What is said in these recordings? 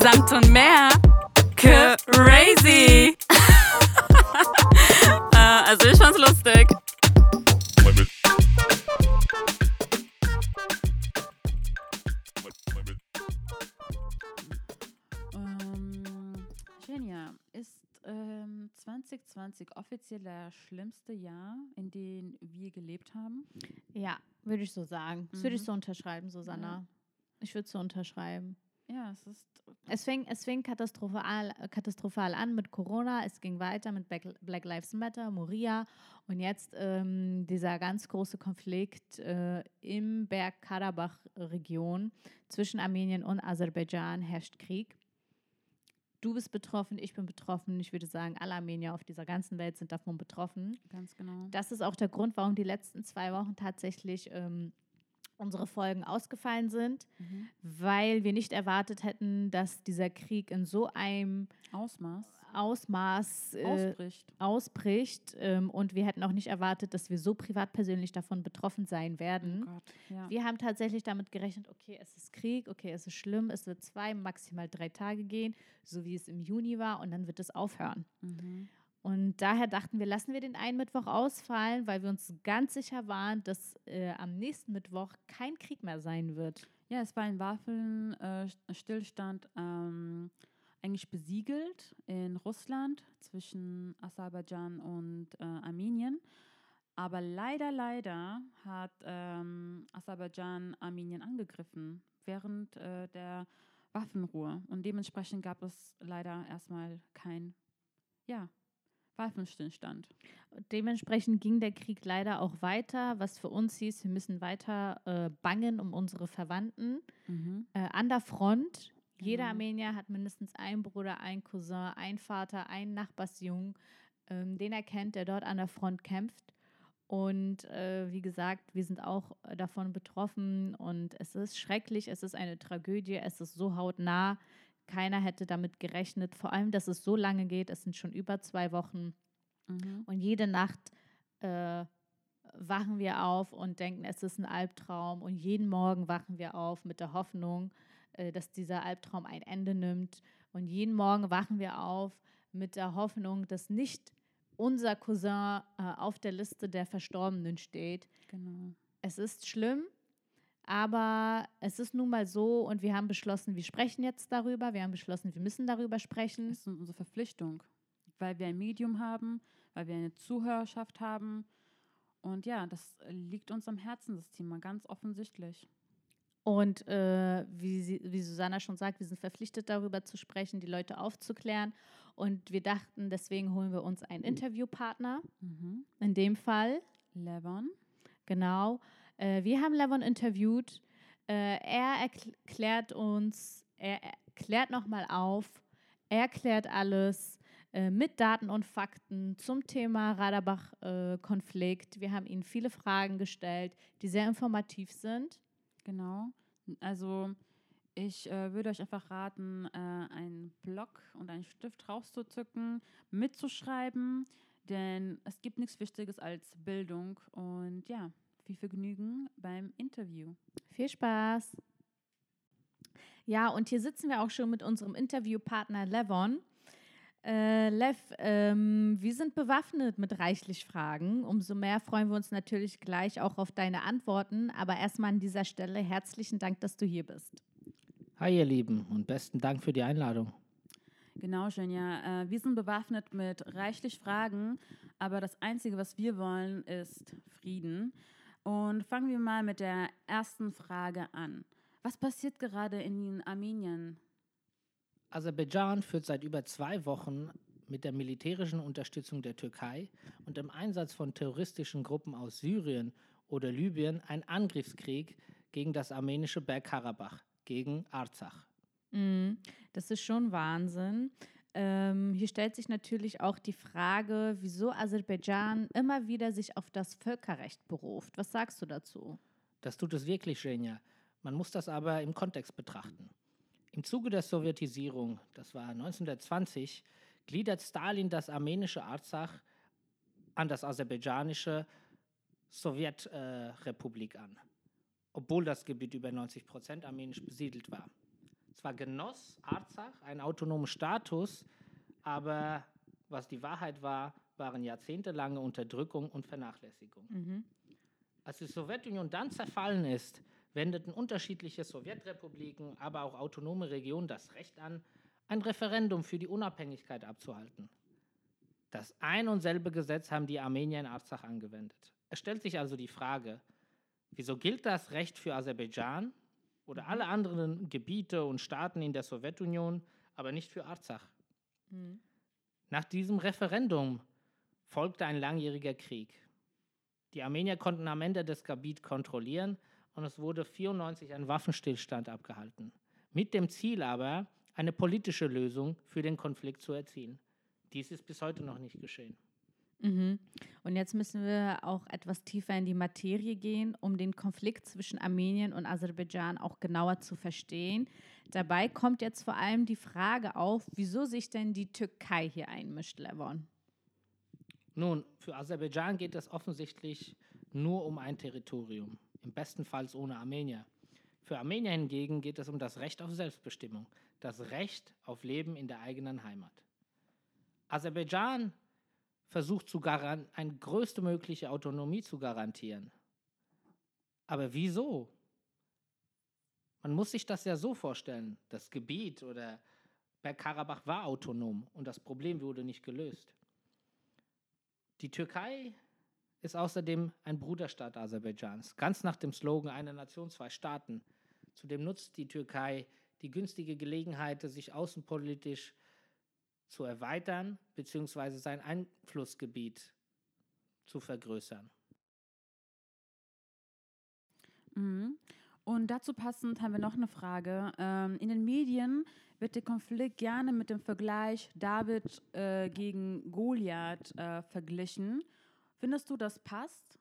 Samt und mehr. Crazy. äh, also ich fand's lustig. Ähm, Genia, ist ähm, 2020 offiziell das schlimmste Jahr, in dem wir gelebt haben? Ja, würde ich so sagen. Das würde ich Mhm. so unterschreiben, Susanna. Ich würde so unterschreiben. Ja, es ist. Es fing, es fing katastrophal, äh, katastrophal an mit Corona, es ging weiter mit Black, Black Lives Matter, Moria und jetzt ähm, dieser ganz große Konflikt äh, im Bergkarabach-Region zwischen Armenien und Aserbaidschan herrscht Krieg. Du bist betroffen, ich bin betroffen. Ich würde sagen, alle Armenier auf dieser ganzen Welt sind davon betroffen. Ganz genau. Das ist auch der Grund, warum die letzten zwei Wochen tatsächlich ähm, unsere Folgen ausgefallen sind, Mhm. weil wir nicht erwartet hätten, dass dieser Krieg in so einem Ausmaß. Ausmaß äh, Ausbricht. ausbricht. Ähm, und wir hätten auch nicht erwartet, dass wir so privat persönlich davon betroffen sein Oh werden. Gott. Ja. Wir haben tatsächlich damit gerechnet, okay, es ist Krieg, okay, es ist schlimm, es wird zwei, maximal drei Tage gehen, so wie es im Juni war, und dann wird es aufhören. Mhm. Und daher dachten wir, lassen wir den einen Mittwoch ausfallen, weil wir uns ganz sicher waren, dass äh, am nächsten Mittwoch kein Krieg mehr sein wird. Ja, es war ein Waffenstillstand ähm, eigentlich besiegelt in Russland zwischen Aserbaidschan und äh, Armenien. Aber leider, leider hat ähm, Aserbaidschan Armenien angegriffen während äh, der Waffenruhe. Und dementsprechend gab es leider erstmal kein ja, Waffenstillstand. Dementsprechend ging der Krieg leider auch weiter, was für uns hieß, wir müssen weiter äh, bangen um unsere Verwandten Mhm. äh, an der Front. Jeder Genau. Armenier hat mindestens einen Bruder, einen Cousin, einen Vater, einen Nachbarsjungen, ähm, den er kennt, der dort an der Front kämpft. Und äh, wie gesagt, wir sind auch davon betroffen und es ist schrecklich, es ist eine Tragödie, es ist so hautnah. Keiner hätte damit gerechnet, vor allem, dass es so lange geht. Es sind schon über zwei Wochen. Mhm. Und jede Nacht äh, wachen wir auf und denken, es ist ein Albtraum. Und jeden Morgen wachen wir auf mit der Hoffnung, äh, dass dieser Albtraum ein Ende nimmt. Und jeden Morgen wachen wir auf mit der Hoffnung, dass nicht unser Cousin äh, auf der Liste der Verstorbenen steht. Genau. Es ist schlimm, aber es ist nun mal so und wir haben beschlossen, wir sprechen jetzt darüber. Wir haben beschlossen, wir müssen darüber sprechen. Das ist unsere Verpflichtung, weil wir ein Medium haben, weil wir eine Zuhörerschaft haben. Und ja, das liegt uns am Herzen, das Thema, ganz offensichtlich. Und äh, wie, sie, wie Susanna schon sagt, wir sind verpflichtet, darüber zu sprechen, die Leute aufzuklären. Und wir dachten, deswegen holen wir uns einen Interviewpartner. Mhm. In dem Fall, Levon. genau. Äh, wir haben Levon interviewt. Äh, er erklärt uns, er klärt nochmal auf, er erklärt alles äh, mit Daten und Fakten zum Thema Raderbach-Konflikt. wir haben ihm viele Fragen gestellt, die sehr informativ sind. Genau. Also ich äh, würde euch einfach raten, äh, einen Block und einen Stift rauszuzücken, mitzuschreiben, denn es gibt nichts Wichtiges als Bildung. Und ja, viel Vergnügen beim Interview. Viel Spaß. Ja, und hier sitzen wir auch schon mit unserem Interviewpartner Levon. Äh, Lev, ähm, wir sind bewaffnet mit reichlich Fragen. Umso mehr freuen wir uns natürlich gleich auch auf deine Antworten. Aber erstmal an dieser Stelle herzlichen Dank, dass du hier bist. Hi ihr Lieben und besten Dank für die Einladung. Genau, Jenja. Äh, wir sind bewaffnet mit reichlich Fragen, aber das Einzige, was wir wollen, ist Frieden. Und fangen wir mal mit der ersten Frage an. Was passiert gerade in Armenien? Aserbaidschan führt seit über zwei Wochen mit der militärischen Unterstützung der Türkei und dem Einsatz von terroristischen Gruppen aus Syrien oder Libyen einen Angriffskrieg gegen das armenische Bergkarabach, gegen Arzach. Mhm, das ist schon Wahnsinn. Ähm, hier stellt sich natürlich auch die Frage, wieso Aserbaidschan immer wieder sich auf das Völkerrecht beruft. Was sagst du dazu? Das tut es wirklich, Genia. Man muss das aber im Kontext betrachten. Im Zuge der Sowjetisierung, das war 1920, gliedert Stalin das armenische Arzach an das aserbaidschanische Sowjetrepublik äh, an, obwohl das Gebiet über 90 Prozent armenisch besiedelt war. Zwar genoss Arzach einen autonomen Status, aber was die Wahrheit war, waren jahrzehntelange Unterdrückung und Vernachlässigung. Mhm. Als die Sowjetunion dann zerfallen ist, wendeten unterschiedliche Sowjetrepubliken, aber auch autonome Regionen das Recht an, ein Referendum für die Unabhängigkeit abzuhalten. Das ein und selbe Gesetz haben die Armenier in Arzach angewendet. Es stellt sich also die Frage, wieso gilt das Recht für Aserbaidschan oder alle anderen Gebiete und Staaten in der Sowjetunion, aber nicht für Arzach? Mhm. Nach diesem Referendum folgte ein langjähriger Krieg. Die Armenier konnten am Ende das Gebiet kontrollieren und es wurde 94 ein Waffenstillstand abgehalten. Mit dem Ziel aber, eine politische Lösung für den Konflikt zu erzielen. Dies ist bis heute noch nicht geschehen. Mhm. Und jetzt müssen wir auch etwas tiefer in die Materie gehen, um den Konflikt zwischen Armenien und Aserbaidschan auch genauer zu verstehen. Dabei kommt jetzt vor allem die Frage auf, wieso sich denn die Türkei hier einmischt, Levon. Nun, für Aserbaidschan geht es offensichtlich nur um ein Territorium, im besten Fall ohne Armenier. Für Armenier hingegen geht es um das Recht auf Selbstbestimmung, das Recht auf Leben in der eigenen Heimat. Aserbaidschan versucht zu eine größtmögliche Autonomie zu garantieren. Aber wieso? Man muss sich das ja so vorstellen. Das Gebiet oder Bergkarabach war autonom und das Problem wurde nicht gelöst. Die Türkei ist außerdem ein Bruderstaat Aserbaidschans, ganz nach dem Slogan Eine Nation, zwei Staaten. Zudem nutzt die Türkei die günstige Gelegenheit, sich außenpolitisch zu erweitern bzw. sein Einflussgebiet zu vergrößern. Mhm. Und dazu passend haben wir noch eine Frage. Ähm, in den Medien wird der Konflikt gerne mit dem Vergleich David äh, gegen Goliath äh, verglichen. Findest du, das passt?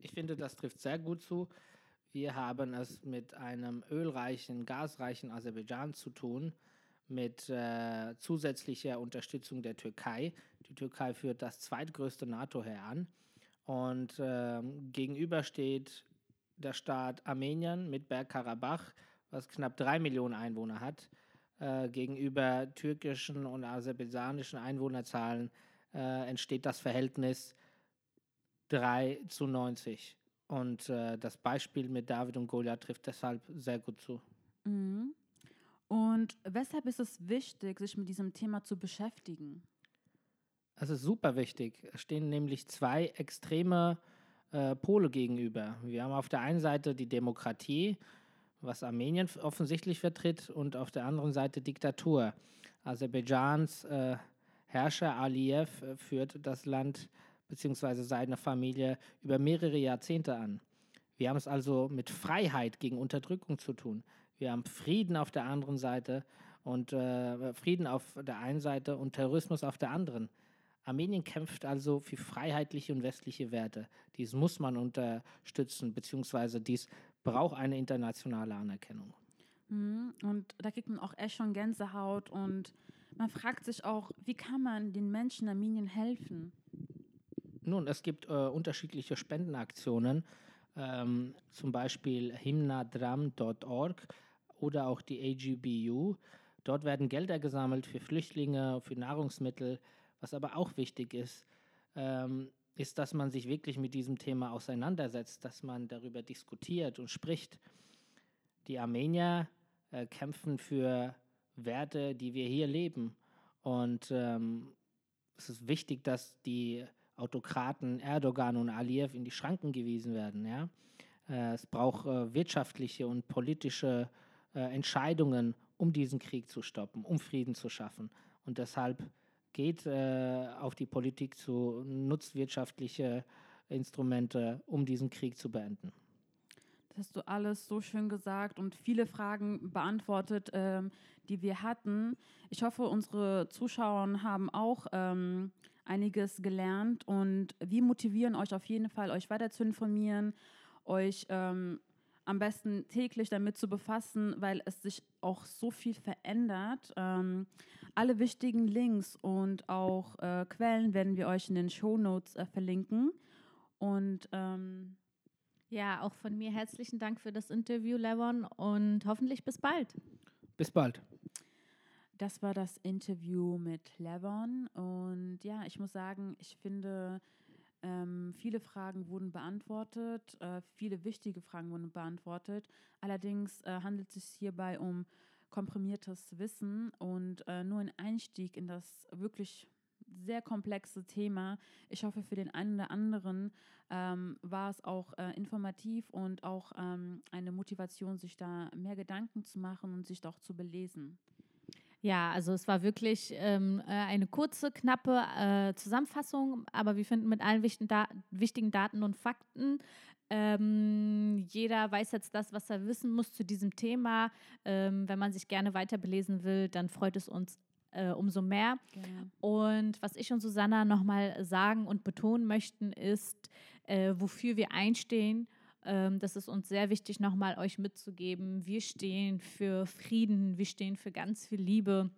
Ich finde, das trifft sehr gut zu. Wir haben es mit einem ölreichen, gasreichen Aserbaidschan zu tun, mit äh, zusätzlicher Unterstützung der Türkei. Die Türkei führt das zweitgrößte NATO-Heer an. Und ähm, gegenüber steht der Staat Armenien mit Bergkarabach, was knapp drei Millionen Einwohner hat, äh, gegenüber türkischen und aserbaidschanischen Einwohnerzahlen äh, entsteht das Verhältnis 3 zu 90. Und äh, das Beispiel mit David und Goliath trifft deshalb sehr gut zu. Mhm. Und weshalb ist es wichtig, sich mit diesem Thema zu beschäftigen? Es ist super wichtig. Es stehen nämlich zwei extreme äh, Pole gegenüber. Wir haben auf der einen Seite die Demokratie, was Armenien offensichtlich vertritt, und auf der anderen Seite Diktatur. Aserbaidschans äh, Herrscher Aliyev äh, führt das Land bzw. seine Familie über mehrere Jahrzehnte an. Wir haben es also mit Freiheit gegen Unterdrückung zu tun. Wir haben Frieden auf der anderen Seite und äh, Frieden auf der einen Seite und Terrorismus auf der anderen. Armenien kämpft also für freiheitliche und westliche Werte. Dies muss man unterstützen, beziehungsweise dies braucht eine internationale Anerkennung. Mhm. Und da kriegt man auch echt schon Gänsehaut und man fragt sich auch, wie kann man den Menschen in Armenien helfen? Nun, es gibt äh, unterschiedliche Spendenaktionen, ähm, zum Beispiel himnadram.org oder auch die AGBU. Dort werden Gelder gesammelt für Flüchtlinge, für Nahrungsmittel. Was aber auch wichtig ist, ähm, ist, dass man sich wirklich mit diesem Thema auseinandersetzt, dass man darüber diskutiert und spricht. Die Armenier äh, kämpfen für Werte, die wir hier leben. Und ähm, es ist wichtig, dass die Autokraten Erdogan und Aliyev in die Schranken gewiesen werden. Ja? Äh, es braucht äh, wirtschaftliche und politische äh, Entscheidungen, um diesen Krieg zu stoppen, um Frieden zu schaffen. Und deshalb geht auf die Politik zu, nutzt wirtschaftliche Instrumente, um diesen Krieg zu beenden. Das hast du alles so schön gesagt und viele Fragen beantwortet, ähm, die wir hatten. Ich hoffe, unsere Zuschauer haben auch ähm, einiges gelernt und wir motivieren euch auf jeden Fall, euch weiter zu informieren, euch ähm, am besten täglich damit zu befassen, weil es sich auch so viel verändert. Ähm, alle wichtigen Links und auch äh, Quellen werden wir euch in den Show Notes äh, verlinken. Und ähm, Ja, auch von mir herzlichen Dank für das Interview, Levon, und hoffentlich bis bald. Bis bald. Das war das Interview mit Levon. Und ja, ich muss sagen, ich finde, ähm, viele Fragen wurden beantwortet, äh, viele wichtige Fragen wurden beantwortet. Allerdings äh, handelt es sich hierbei um komprimiertes Wissen und äh, nur ein Einstieg in das wirklich sehr komplexe Thema. Ich hoffe, für den einen oder anderen ähm, war es auch äh, informativ und auch ähm, eine Motivation, sich da mehr Gedanken zu machen und sich doch zu belesen. Ja, also es war wirklich ähm, äh, eine kurze, knappe äh, Zusammenfassung, aber wir finden mit allen wichtigen, da wichtigen Daten und Fakten. Ähm, jeder weiß jetzt das, was er wissen muss zu diesem Thema. Ähm, wenn man sich gerne weiter belesen will, dann freut es uns äh, umso mehr. Genau. Und was ich und Susanna nochmal sagen und betonen möchten, ist, äh, wofür wir einstehen. Ähm, das ist uns sehr wichtig, nochmal euch mitzugeben. Wir stehen für Frieden, wir stehen für ganz viel Liebe.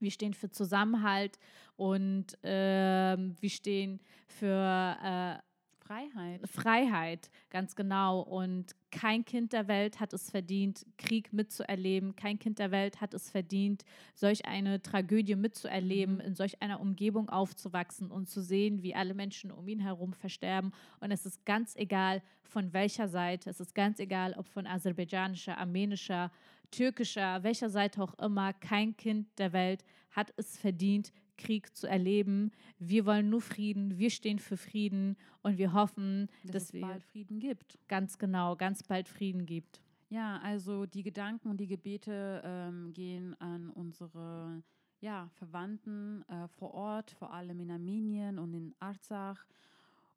Wir stehen für Zusammenhalt und ähm, wir stehen für äh, Freiheit. Freiheit, ganz genau. Und kein Kind der Welt hat es verdient, Krieg mitzuerleben. Kein Kind der Welt hat es verdient, solch eine Tragödie mitzuerleben, Mhm. in solch einer Umgebung aufzuwachsen und zu sehen, wie alle Menschen um ihn herum versterben. Und es ist ganz egal, von welcher Seite. Es ist ganz egal, ob von aserbaidschanischer, armenischer, türkischer, welcher Seite auch immer. Kein Kind der Welt hat es verdient, Krieg zu erleben. Wir wollen nur Frieden, wir stehen für Frieden und wir hoffen, Dass dass es wir bald Frieden gibt. ganz genau, ganz bald Frieden gibt. Ja, also die Gedanken und die Gebete ähm, gehen an unsere ja, Verwandten äh, vor Ort, vor allem in Armenien und in Arzach.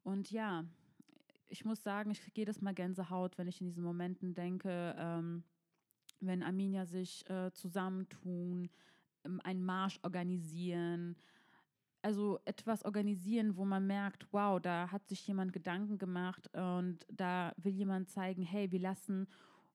Und ja, ich muss sagen, ich kriege jedes Mal Gänsehaut, wenn ich in diesen Momenten denke, ähm, wenn Armenier sich äh, zusammentun, einen Marsch organisieren. Also etwas organisieren, wo man merkt, wow, da hat sich jemand Gedanken gemacht und da will jemand zeigen, hey, wir lassen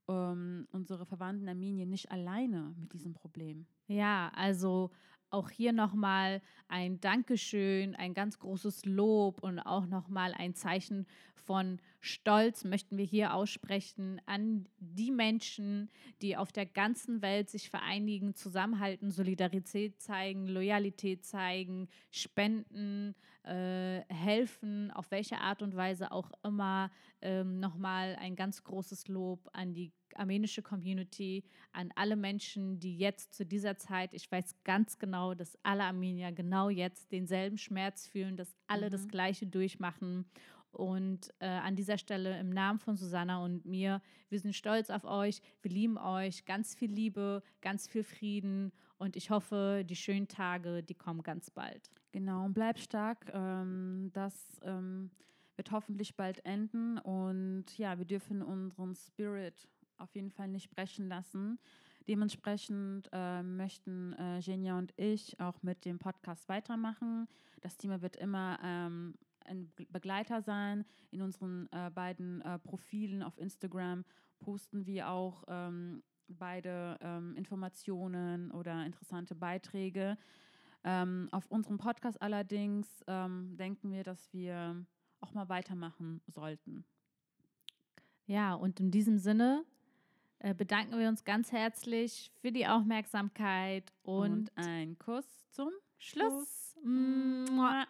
ähm, unsere Verwandten Armenien nicht alleine mit diesem Problem. Ja, also auch hier nochmal ein Dankeschön, ein ganz großes Lob und auch nochmal ein Zeichen von Stolz möchten wir hier aussprechen an die Menschen, die auf der ganzen Welt sich vereinigen, zusammenhalten, Solidarität zeigen, Loyalität zeigen, spenden, äh, helfen, auf welche Art und Weise auch immer. Ähm, nochmal ein ganz großes Lob an die armenische Community, an alle Menschen, die jetzt zu dieser Zeit, ich weiß ganz genau, dass alle Armenier genau jetzt denselben Schmerz fühlen, dass alle das Mhm. Gleiche durchmachen. Und äh, an dieser Stelle im Namen von Susanna und mir, wir sind stolz auf euch, wir lieben euch, ganz viel Liebe, ganz viel Frieden und ich hoffe, die schönen Tage, die kommen ganz bald. Genau, und bleib stark. Ähm, das ähm, wird hoffentlich bald enden und ja, wir dürfen unseren Spirit auf jeden Fall nicht brechen lassen. Dementsprechend äh, möchten äh, Genia und ich auch mit dem Podcast weitermachen. Das Thema wird immer ähm, ein Be- Begleiter sein. In unseren äh, beiden äh, Profilen auf Instagram posten wir auch ähm, beide ähm, Informationen oder interessante Beiträge. Ähm, auf unserem Podcast allerdings ähm, denken wir, dass wir auch mal weitermachen sollten. Ja, und in diesem Sinne bedanken wir uns ganz herzlich für die Aufmerksamkeit und, Und ein Kuss zum Schluss. Mua.